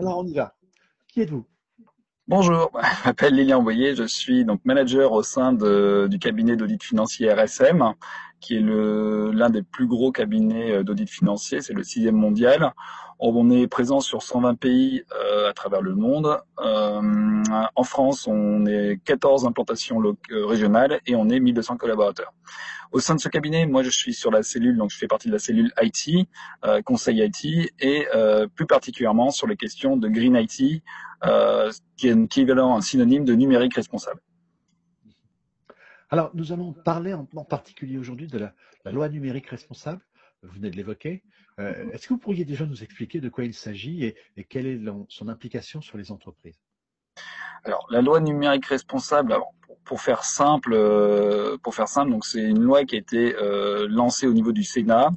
Alors on y va. Qui êtes-vous? Bonjour, je m'appelle Lilian Boyer, je suis donc manager au sein de, du cabinet d'audit financier RSM, qui est l'un des plus gros cabinets euh, d'audit financier, c'est le sixième mondial. On est présent sur 120 pays euh, à travers le monde. Euh, en France, on est 14 implantations euh, régionales et on est 1200 collaborateurs. Au sein de ce cabinet, moi je suis sur la cellule, donc je fais partie de la cellule IT, euh, conseil IT, et euh, plus particulièrement sur les questions de Green IT, qui est équivalent, un synonyme de numérique responsable. Alors, nous allons parler en, particulier aujourd'hui de la, loi numérique responsable. Vous venez de l'évoquer. Est-ce que vous pourriez déjà nous expliquer de quoi il s'agit et, et, quelle est son implication sur les entreprises? Alors, la loi numérique responsable, alors, pour faire simple, euh, pour faire simple, donc c'est une loi qui a été euh, lancée au niveau du Sénat.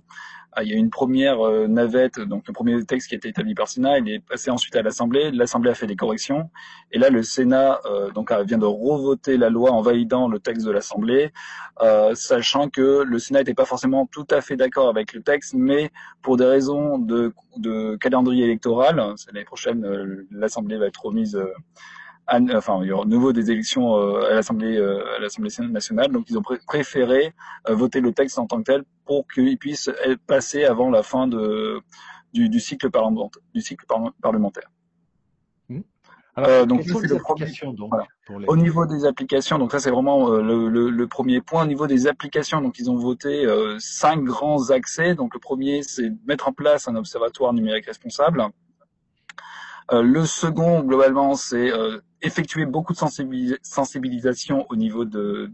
Ah, il y a une première euh, navette, donc le premier texte qui a été établi par Sénat, il est passé ensuite à l'Assemblée. L'Assemblée a fait des corrections, et là le Sénat donc vient de revoter la loi en validant le texte de l'Assemblée, sachant que le Sénat n'était pas forcément tout à fait d'accord avec le texte, mais pour des raisons de, de calendrier électoral, l'année prochaine l'Assemblée va être remise enfin, il y aura nouveau des élections euh, à l'Assemblée euh, à l'Assemblée nationale, donc ils ont préféré euh, voter le texte en tant que tel pour qu'il puisse être passé avant la fin de du, du cycle parlementaire. Du cycle parlementaire. Mmh. Alors, donc, c'est le premier. Donc, Au niveau des applications, donc ça c'est vraiment le, le, le, premier point. Au niveau des applications, donc ils ont voté cinq grands accès. Donc le premier, c'est mettre en place un observatoire numérique responsable. Euh, le second, globalement, c'est euh, effectuer beaucoup de sensibilisation au niveau de,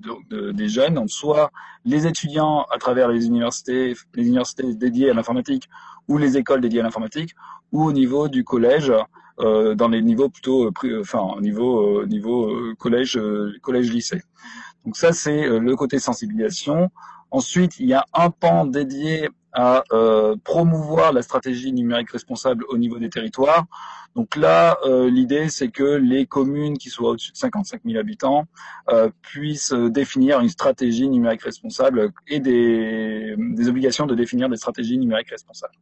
des jeunes, soit les étudiants à travers les universités, les universités dédiées à l'informatique ou les écoles dédiées à l'informatique, ou au niveau du collège, euh, dans les niveaux plutôt, enfin, au niveau, niveau collège, collège lycée. Donc ça, c'est le côté sensibilisation. Ensuite, il y a un pan dédié à euh, promouvoir la stratégie numérique responsable au niveau des territoires. Donc là, euh, l'idée, c'est que les communes qui soient au-dessus de 55 000 habitants euh, puissent définir une stratégie numérique responsable et des, des, obligations de définir des stratégies numériques responsables.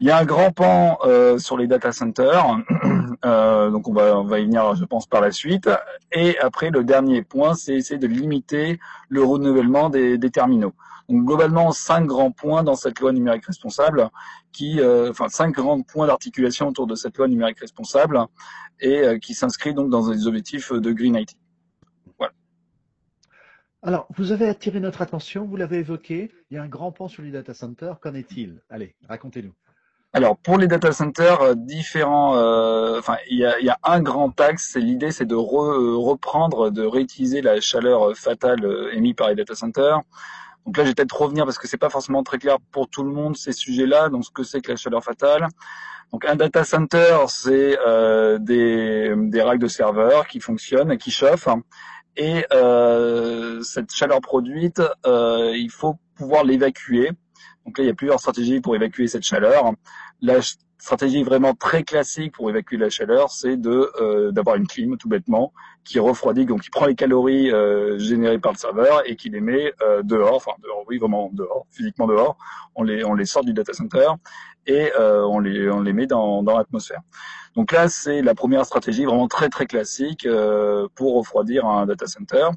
Il y a un grand pan sur les data centers, donc on va, on va y venir, je pense, par la suite. Et après, le dernier point, c'est essayer de limiter le renouvellement des, des terminaux. Donc globalement, cinq grands points dans cette loi numérique responsable, qui, euh, enfin cinq grands points d'articulation autour de cette loi numérique responsable et euh, qui s'inscrit donc dans les objectifs de Green IT. Voilà. Alors, vous avez attiré notre attention, vous l'avez évoqué, il y a un grand pan sur les data centers. Qu'en est-il? Allez, racontez-nous. Alors pour les data centers, euh, différents, enfin il y a, y a, un grand axe. C'est l'idée, c'est de reprendre, de réutiliser la chaleur fatale émise par les data centers. Donc là, je vais peut-être revenir parce que c'est pas forcément très clair pour tout le monde ces sujets-là. Donc, ce que c'est que la chaleur fatale. Donc, un data center, c'est euh, des, des racks de serveurs qui fonctionnent qui chauffent. Et euh, cette chaleur produite, euh, il faut pouvoir l'évacuer. Donc là, il y a plusieurs stratégies pour évacuer cette chaleur. Stratégie vraiment très classique pour évacuer la chaleur, c'est de euh, d'avoir une clim tout bêtement qui refroidit, donc qui prend les calories euh, générées par le serveur et qui les met euh, dehors, enfin dehors, oui vraiment dehors, physiquement dehors. On les on les sort du data center et on les on les met dans dans l'atmosphère. Donc là, c'est la première stratégie vraiment très très classique pour refroidir un data center.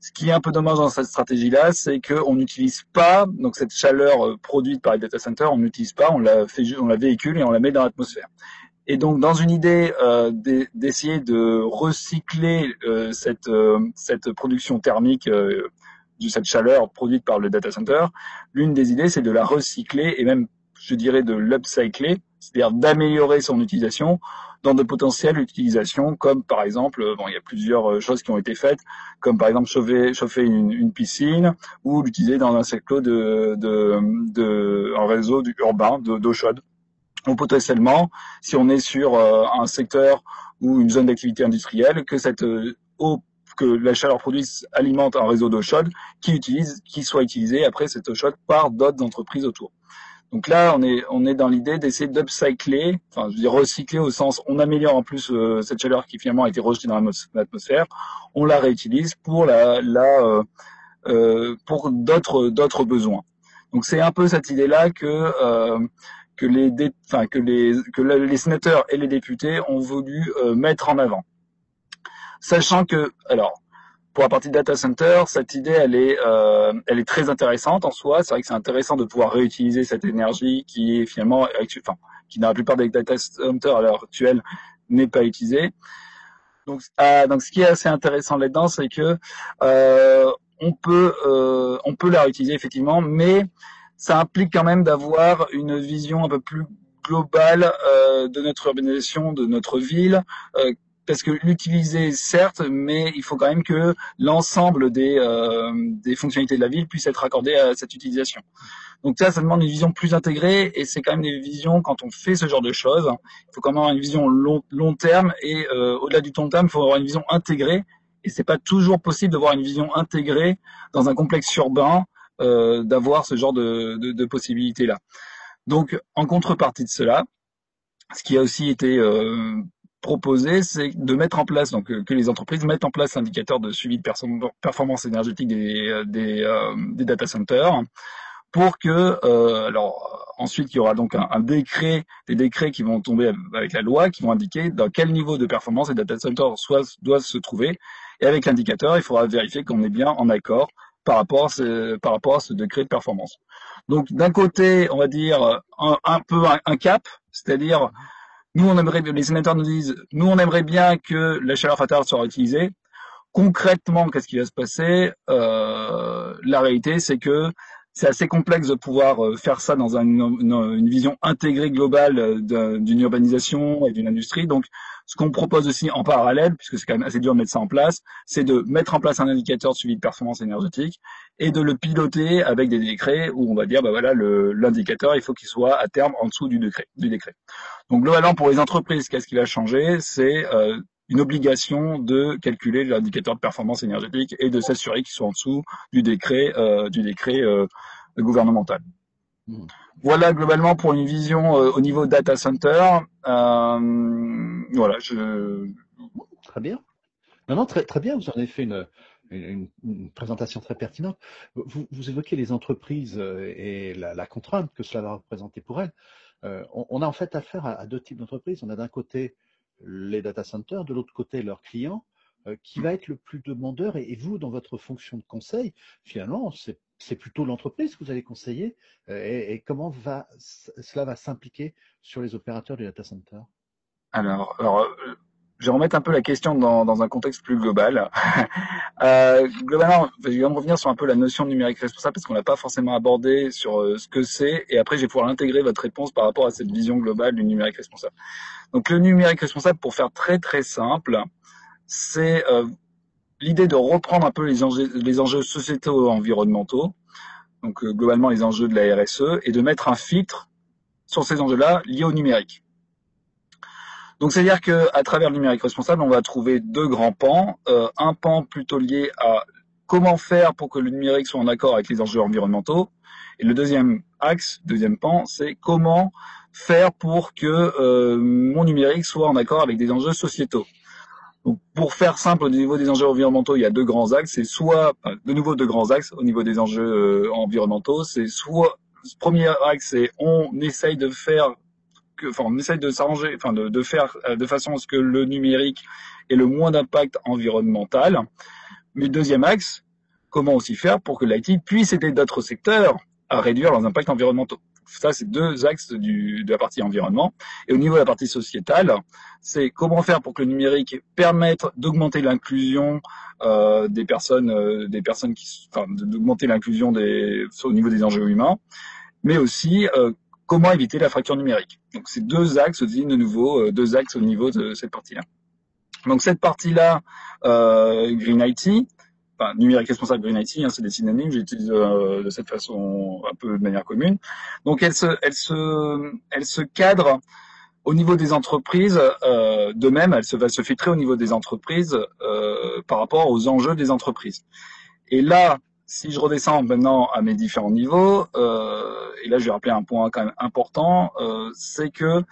Ce qui est un peu dommage dans cette stratégie-là, c'est qu'on n'utilise pas donc cette chaleur euh, produite par les data centers, on n'utilise pas, on la fait, on la véhicule et on la met dans l'atmosphère. Et donc, dans une idée euh, d'essayer de recycler euh, cette, euh, cette production thermique euh, de cette chaleur produite par le data center, l'une des idées, c'est de la recycler et même, je dirais, de l'upcycler, c'est-à-dire d'améliorer son utilisation dans de potentielles utilisations, comme par exemple, bon, il y a plusieurs euh, choses qui ont été faites, comme par exemple chauffer, chauffer une, une piscine ou l'utiliser dans un cycle de, de, de un réseau urbain d'eau chaude. Ou potentiellement, si on est sur euh, un secteur ou une zone d'activité industrielle, que cette euh, eau que la chaleur produite alimente un réseau d'eau chaude qui utilise, qui soit utilisé après cette eau chaude par d'autres entreprises autour. Donc là, on est, on est dans l'idée d'essayer d'upcycler, enfin, je veux dire recycler au sens, on améliore en plus euh, cette chaleur qui finalement a été rejetée dans l'atmosphère, on la réutilise pour la, euh, euh, d'autres, besoins. Donc c'est un peu cette idée-là que les, les sénateurs et les députés ont voulu mettre en avant. Sachant que, alors, pour la partie data center, cette idée, elle est, euh, elle est très intéressante en soi. C'est vrai que c'est intéressant de pouvoir réutiliser cette énergie qui est finalement, enfin, qui dans la plupart des data centers à l'heure actuelle n'est pas utilisée. Donc, euh, donc, ce qui est assez intéressant là-dedans, c'est que euh, on peut, euh, on peut la réutiliser effectivement, mais ça implique quand même d'avoir une vision un peu plus globale euh, de notre urbanisation, de notre ville, euh, parce que l'utiliser certes, mais il faut quand même que l'ensemble des, euh, des fonctionnalités de la ville puissent être accordées à cette utilisation. Donc ça, ça demande une vision plus intégrée et c'est quand même des visions quand on fait ce genre de choses. Il faut quand même avoir une vision long, long terme et euh, au-delà du long terme, il faut avoir une vision intégrée et c'est pas toujours possible d'avoir une vision intégrée dans un complexe urbain, euh, d'avoir ce genre de, de, de possibilités là. Donc en contrepartie de cela, ce qui a aussi été proposé, c'est de mettre en place, donc euh, que les entreprises mettent en place indicateur de suivi de performance énergétique des, euh, euh, des data centers pour que, alors ensuite il y aura donc un, décret, des décrets qui vont tomber avec la loi, qui vont indiquer dans quel niveau de performance les data centers doivent se trouver. Et avec l'indicateur, il faudra vérifier qu'on est bien en accord par rapport à ce, par rapport à ce décret de performance. Donc d'un côté, on va dire un, peu un cap, c'est-à-dire nous, on aimerait, les sénateurs nous disent, nous, on aimerait bien que la chaleur fatale soit utilisée. Concrètement, qu'est-ce qui va se passer? Euh, La réalité, c'est que c'est assez complexe de pouvoir euh, faire ça dans une, une, vision intégrée globale euh, d'une urbanisation et d'une industrie. Donc, ce qu'on propose aussi en parallèle, puisque c'est quand même assez dur de mettre ça en place, c'est de mettre en place un indicateur de suivi de performance énergétique et de le piloter avec des décrets où on va dire, bah voilà, l'indicateur, il faut qu'il soit à terme en dessous du décret. Du décret. Donc globalement, pour les entreprises, qu'est-ce qui va changer? C'est euh, une obligation de calculer l'indicateur de performance énergétique et de s'assurer qu'ils sont en dessous du décret, euh, du décret euh, gouvernemental. Mmh. Voilà globalement pour une vision euh, au niveau data center. Euh, voilà, je. Très bien. Non, non, très, bien. Vous en avez fait une, présentation très pertinente. Vous, vous, évoquez les entreprises euh, et la, contrainte que cela va représenter pour elles. On, a en fait affaire à deux types d'entreprises. On a d'un côté les data centers, de l'autre côté leurs clients. Euh, qui va être le plus demandeur et, vous, dans votre fonction de conseil, finalement, c'est plutôt l'entreprise que vous allez conseiller euh, et, comment cela va s'impliquer sur les opérateurs du data center? Alors, euh, je vais remettre un peu la question dans, un contexte plus global. globalement, je vais revenir sur un peu la notion de numérique responsable parce qu'on l'a pas forcément abordé sur ce que c'est et après je vais pouvoir intégrer votre réponse par rapport à cette vision globale du numérique responsable. Donc le numérique responsable, pour faire très très simple, c'est euh, l'idée de reprendre un peu les enjeux, sociétaux et environnementaux, donc euh, globalement les enjeux de la RSE, et de mettre un filtre sur ces enjeux-là liés au numérique. Donc c'est-à-dire que à travers le numérique responsable, on va trouver deux grands pans. Euh, un pan plutôt lié à comment faire pour que le numérique soit en accord avec les enjeux environnementaux. Et le deuxième axe, deuxième pan, c'est comment faire pour que mon numérique soit en accord avec des enjeux sociétaux. Pour faire simple, au niveau des enjeux environnementaux, il y a deux grands axes. C'est soit, de nouveau, deux grands axes au niveau des enjeux euh, environnementaux. C'est soit, premier axe, c'est on essaye de faire, que, enfin, on essaye de s'arranger, enfin, de, de, faire euh, de façon à ce que le numérique ait le moins d'impact environnemental. Mais deuxième axe, comment aussi faire pour que l'IT puisse aider d'autres secteurs à réduire leurs impacts environnementaux. Ça, c'est deux axes du, de la partie environnement. Et au niveau de la partie sociétale, c'est comment faire pour que le numérique permette d'augmenter l'inclusion euh, des personnes, euh, des personnes qui, enfin, d'augmenter l'inclusion au niveau des enjeux humains, mais aussi euh, comment éviter la fracture numérique. Donc, c'est deux axes, de nouveau, euh, deux axes au niveau de cette partie-là. Donc, cette partie-là, euh, Green IT, numérique responsable Green IT, hein, c'est des synonymes, j'utilise euh, de cette façon un peu de manière commune. Donc elle se, elle se, elle se cadre au niveau des entreprises, euh, de même, elle va se filtrer au niveau des entreprises euh, par rapport aux enjeux des entreprises. Et là, si je redescends maintenant à mes différents niveaux, et là je vais rappeler un point quand même important, c'est que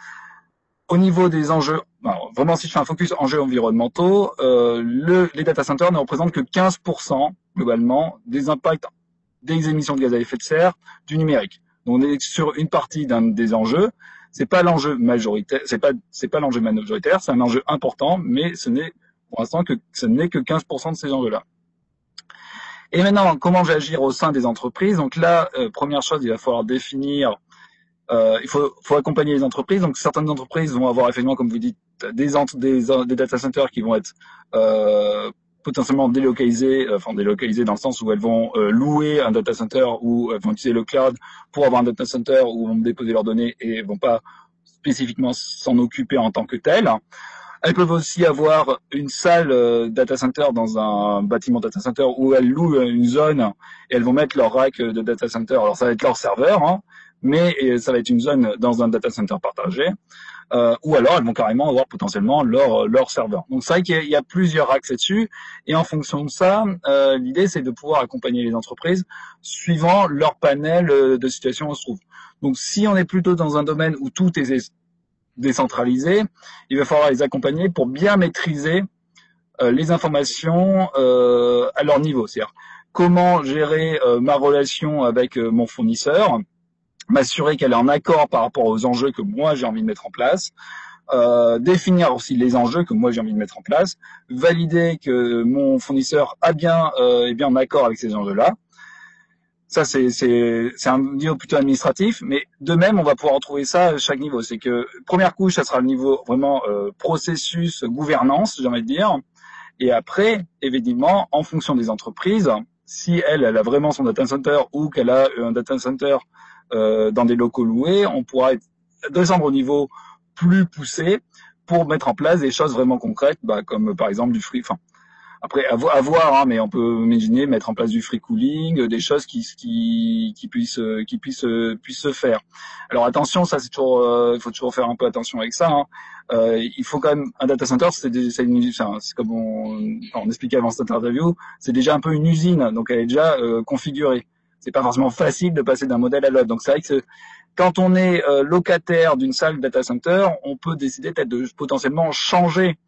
au niveau des enjeux, vraiment si je fais un focus enjeux environnementaux, euh, le, les data centers ne représentent que 15% globalement des impacts des émissions de gaz à effet de serre du numérique. Donc on est sur une partie d'un des enjeux. C'est pas l'enjeu majoritaire, c'est pas c'est pas l'enjeu majoritaire, c'est un enjeu important, mais ce n'est pour l'instant que ce n'est que 15% de ces enjeux-là. Et maintenant, comment j'agir au sein des entreprises? Donc là, euh, première chose, il va falloir définir. Euh, il faut, faut, accompagner les entreprises. Donc certaines entreprises vont avoir effectivement, comme vous dites, des, des, des data centers qui vont être euh, potentiellement délocalisées, euh, enfin délocalisées dans le sens où elles vont euh, louer un data center ou elles vont utiliser le cloud pour avoir un data center où vont déposer leurs données et vont pas spécifiquement s'en occuper en tant que tel. Elles peuvent aussi avoir une salle euh, data center dans un bâtiment data center où elles louent une zone et elles vont mettre leur rack de data center. Alors ça va être leur serveur, hein, mais ça va être une zone dans un data center partagé. Euh, ou alors elles vont carrément avoir potentiellement leur leur serveur. Donc c'est vrai qu'il y, a plusieurs axes là-dessus, et en fonction de ça, euh, l'idée c'est de pouvoir accompagner les entreprises suivant leur panel de situation où on se trouve. Donc si on est plutôt dans un domaine où tout est décentralisés, il va falloir les accompagner pour bien maîtriser euh, les informations euh, à leur niveau. C'est-à-dire comment gérer euh, ma relation avec mon fournisseur, m'assurer qu'elle est en accord par rapport aux enjeux que moi j'ai envie de mettre en place, définir aussi les enjeux que moi j'ai envie de mettre en place, valider que mon fournisseur a bien est bien en accord avec ces enjeux-là, ça, c'est, c'est, c'est un niveau plutôt administratif, mais de même, on va pouvoir retrouver ça à chaque niveau. C'est que première couche, ça sera le niveau vraiment euh, processus, gouvernance, j'ai envie de dire. Et après, évidemment, en fonction des entreprises, si elle, elle a vraiment son data center ou qu'elle a un data center euh, dans des locaux loués, on pourra descendre au niveau plus poussé pour mettre en place des choses vraiment concrètes, bah, comme par exemple du free, enfin, après, à, voir, hein, mais on peut imaginer mettre en place du free cooling, euh, des choses qui, qui, qui puissent, euh, qui puissent, euh, puissent se faire. Alors attention, ça c'est toujours, il faut toujours faire un peu attention avec ça. Hein. Euh, il faut quand même un data center, c'est comme on, on, expliquait avant cette interview, c'est déjà un peu une usine, donc elle est déjà euh, configurée. C'est pas forcément facile de passer d'un modèle à l'autre. Donc c'est vrai que quand on est locataire d'une salle data center, on peut décider peut-être de potentiellement changer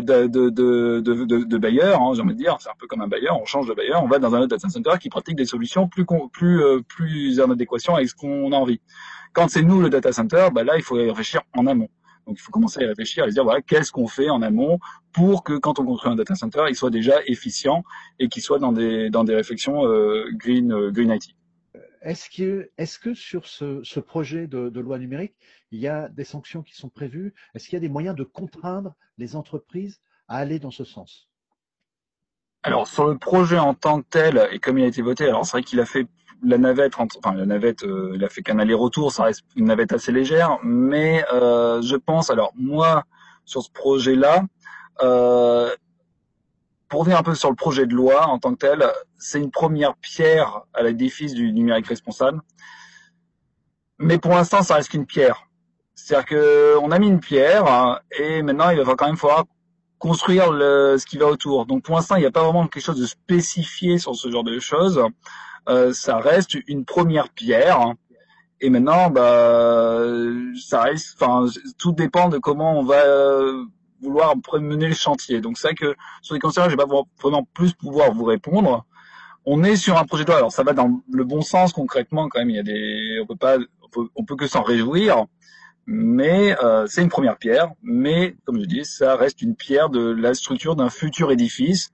de, de, de, de, de bailleur, hein, j'ai envie de dire, c'est un peu comme un bailleur, on change de bailleur, on va dans un autre data center qui pratique des solutions plus plus euh, plus en adéquation avec ce qu'on a envie. Quand c'est nous le data center, bah là il faut réfléchir en amont. Donc il faut commencer à réfléchir et se dire voilà qu'est-ce qu'on fait en amont pour que quand on construit un data center, il soit déjà efficient et qu'il soit dans des dans des réflexions euh, green euh, green IT. Est-ce que, est que sur ce, ce projet de, de, loi numérique, il y a des sanctions qui sont prévues? Est-ce qu'il y a des moyens de contraindre les entreprises à aller dans ce sens? Alors sur le projet en tant que tel, et comme il a été voté, alors c'est vrai qu'il a fait la navette, enfin la navette, euh, a fait qu'un aller-retour, ça reste une navette assez légère, mais euh, je pense, alors moi sur ce projet-là, euh, pour revenir un peu sur le projet de loi en tant que tel, c'est une première pierre à l'édifice du numérique responsable. Mais pour l'instant, ça reste qu'une pierre. C'est-à-dire que on a mis une pierre hein, et maintenant il va quand même falloir construire le, ce qui va autour. Donc pour l'instant, il n'y a pas vraiment quelque chose de spécifié sur ce genre de choses. Euh, ça reste une première pierre. Et maintenant, bah, ça reste, enfin, tout dépend de comment on va euh, vouloir mener le chantier. Donc c'est vrai que sur les concerts, je vais pas vraiment plus pouvoir vous répondre. On est sur un projet de loi. Alors ça va dans le bon sens concrètement quand même. Il y a des, on peut pas, on peut, que s'en réjouir. Mais euh, c'est une première pierre. Mais comme je dis, ça reste une pierre de la structure d'un futur édifice.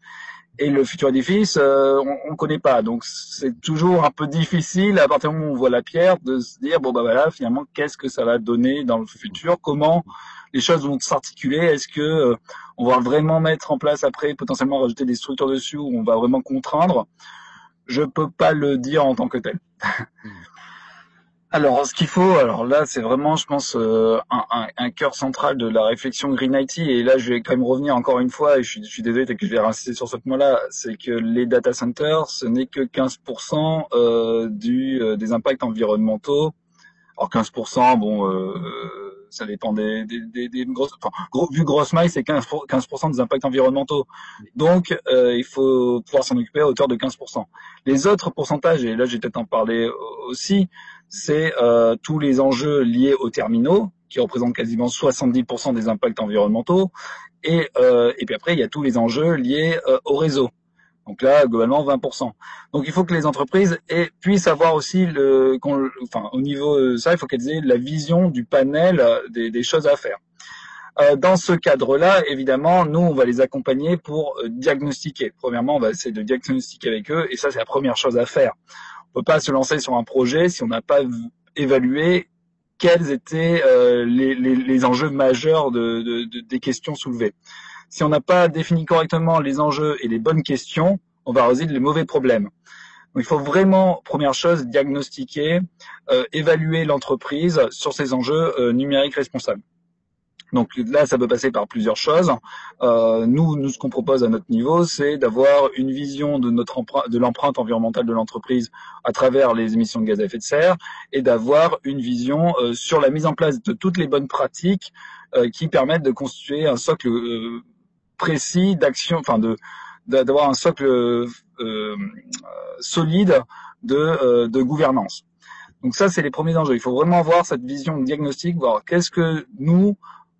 Et le futur édifice, euh, on ne connaît pas. Donc c'est toujours un peu difficile à partir du moment où on voit la pierre de se dire bon bah voilà finalement qu'est-ce que ça va donner dans le futur, comment les choses vont s'articuler? Est-ce que euh, on va vraiment mettre en place après potentiellement rajouter des structures dessus où on va vraiment contraindre? Je peux pas le dire en tant que tel. Alors, ce qu'il faut, alors là, c'est vraiment, je pense, euh, un, un, cœur central de la réflexion Green IT. Et là, je vais quand même revenir encore une fois, et je suis, je suis désolé que je vais insister sur ce point-là, c'est que les data centers, ce n'est que 15% euh, du, euh, des impacts environnementaux. Alors 15%, bon, euh, ça dépend des, des, des, grosses, enfin, gros, vu grosse maille, c'est 15%, 15 des impacts environnementaux. Donc, euh, il faut pouvoir s'en occuper à hauteur de 15%. Les autres pourcentages, et là, je vais peut-être en parler aussi, c'est euh, tous les enjeux liés aux terminaux, qui représentent quasiment 70% des impacts environnementaux. Et, euh, et puis après, il y a tous les enjeux liés euh, au réseau. Donc là, globalement, 20%. Donc il faut que les entreprises puissent avoir aussi le, enfin, au niveau de ça, il faut qu'elles aient la vision du panel des, des choses à faire. Euh, dans ce cadre-là, évidemment, nous, on va les accompagner pour euh, diagnostiquer. Premièrement, on va essayer de diagnostiquer avec eux, et ça, c'est la première chose à faire. On peut pas se lancer sur un projet si on n'a pas évalué quels étaient euh, les, enjeux majeurs de, de, de, des questions soulevées. Si on n'a pas défini correctement les enjeux et les bonnes questions, on va résoudre les mauvais problèmes. Donc, il faut vraiment, première chose, diagnostiquer, euh, évaluer l'entreprise sur ces enjeux euh, numériques responsables. Donc là, ça peut passer par plusieurs choses. Euh, nous, nous, ce qu'on propose à notre niveau, c'est d'avoir une vision de notre de l'empreinte environnementale de l'entreprise à travers les émissions de gaz à effet de serre, et d'avoir une vision euh, sur la mise en place de toutes les bonnes pratiques euh, qui permettent de constituer un socle euh, précis d'action, enfin de d'avoir un socle euh, solide de, de gouvernance. Donc ça, c'est les premiers enjeux. Il faut vraiment avoir cette vision diagnostique, voir qu'est-ce que nous,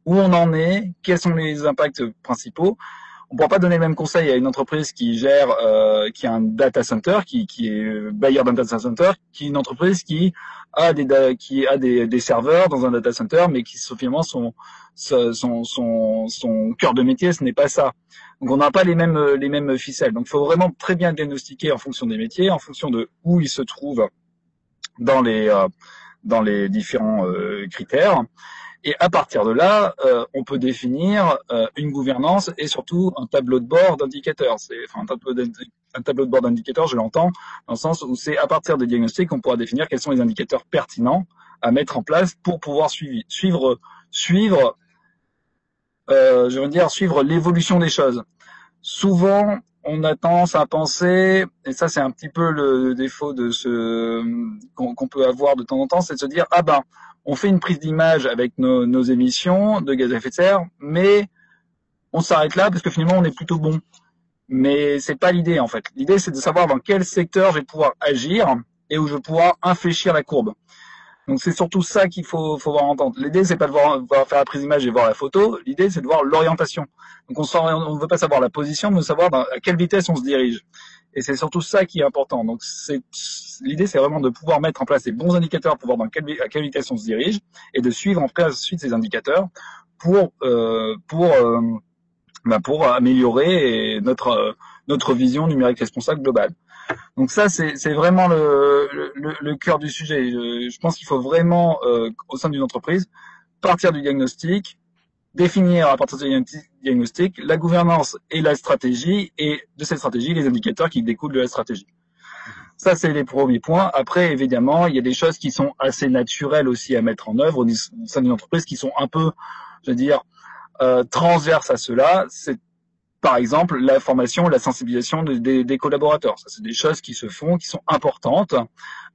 où on en est, quels sont les impacts principaux. On pourra pas donner le même conseil à une entreprise qui gère, euh, qui a un data center, qui, qui est bailleur d'un data center, qu'une entreprise qui a des qui a des, des, serveurs dans un data center, mais qui finalement son son, son, son cœur de métier, ce n'est pas ça. Donc on n'a pas les mêmes les mêmes ficelles. Donc il faut vraiment très bien diagnostiquer en fonction des métiers, en fonction de où ils se trouvent dans les euh, dans les différents euh, critères. Et à partir de là, euh, on peut définir euh, une gouvernance et surtout un tableau de bord d'indicateurs. Enfin un tableau, de bord d'indicateurs, je l'entends dans le sens où c'est à partir des diagnostics qu'on pourra définir quels sont les indicateurs pertinents à mettre en place pour pouvoir suivre suivre suivre euh, je veux dire suivre l'évolution des choses. Souvent, on a tendance à penser, et ça c'est un petit peu le défaut de ce qu'on peut avoir de temps en temps, c'est de se dire ah ben on fait une prise d'image avec nos, émissions de gaz à effet de serre, mais on s'arrête là parce que finalement on est plutôt bon. Mais c'est pas l'idée en fait. L'idée c'est de savoir dans quel secteur je vais pouvoir agir et où je vais pouvoir infléchir la courbe. Donc c'est surtout ça qu'il faut, faut voir entendre. L'idée c'est pas de voir, faire la prise d'image et voir la photo. L'idée c'est de voir l'orientation. Donc on ne veut pas savoir la position, mais savoir à quelle vitesse on se dirige. Et c'est surtout ça qui est important. Donc l'idée, c'est vraiment de pouvoir mettre en place les bons indicateurs pour voir dans quelle, à quelle vitesse on se dirige et de suivre en suite ces indicateurs pour euh, pour euh, bah pour améliorer notre notre vision numérique responsable globale. Donc ça, c'est vraiment le, le, le, cœur du sujet. Je, je pense qu'il faut vraiment, euh, au sein d'une entreprise, partir du diagnostic, définir à partir du diagnostic la gouvernance et la stratégie, et de cette stratégie, les indicateurs qui découlent de la stratégie. Ça, c'est les premiers points. Après, évidemment, il y a des choses qui sont assez naturelles aussi à mettre en œuvre au sein d'une entreprise qui sont un peu, je veux dire, euh, transverses à cela. Par exemple la formation, la sensibilisation des, collaborateurs. Ça, c'est des choses qui se font, qui sont importantes,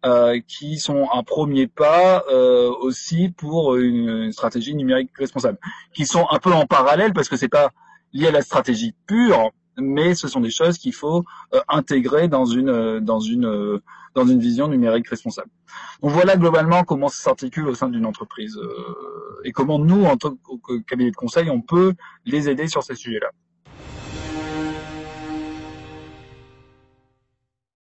euh, qui sont un premier pas euh, aussi pour une, stratégie numérique responsable, qui sont un peu en parallèle parce que c'est pas lié à la stratégie pure, mais ce sont des choses qu'il faut euh, intégrer dans une dans une dans une vision numérique responsable. Donc voilà globalement comment ça s'articule au sein d'une entreprise et comment nous, en tant que cabinet de conseil, on peut les aider sur ces sujets-là.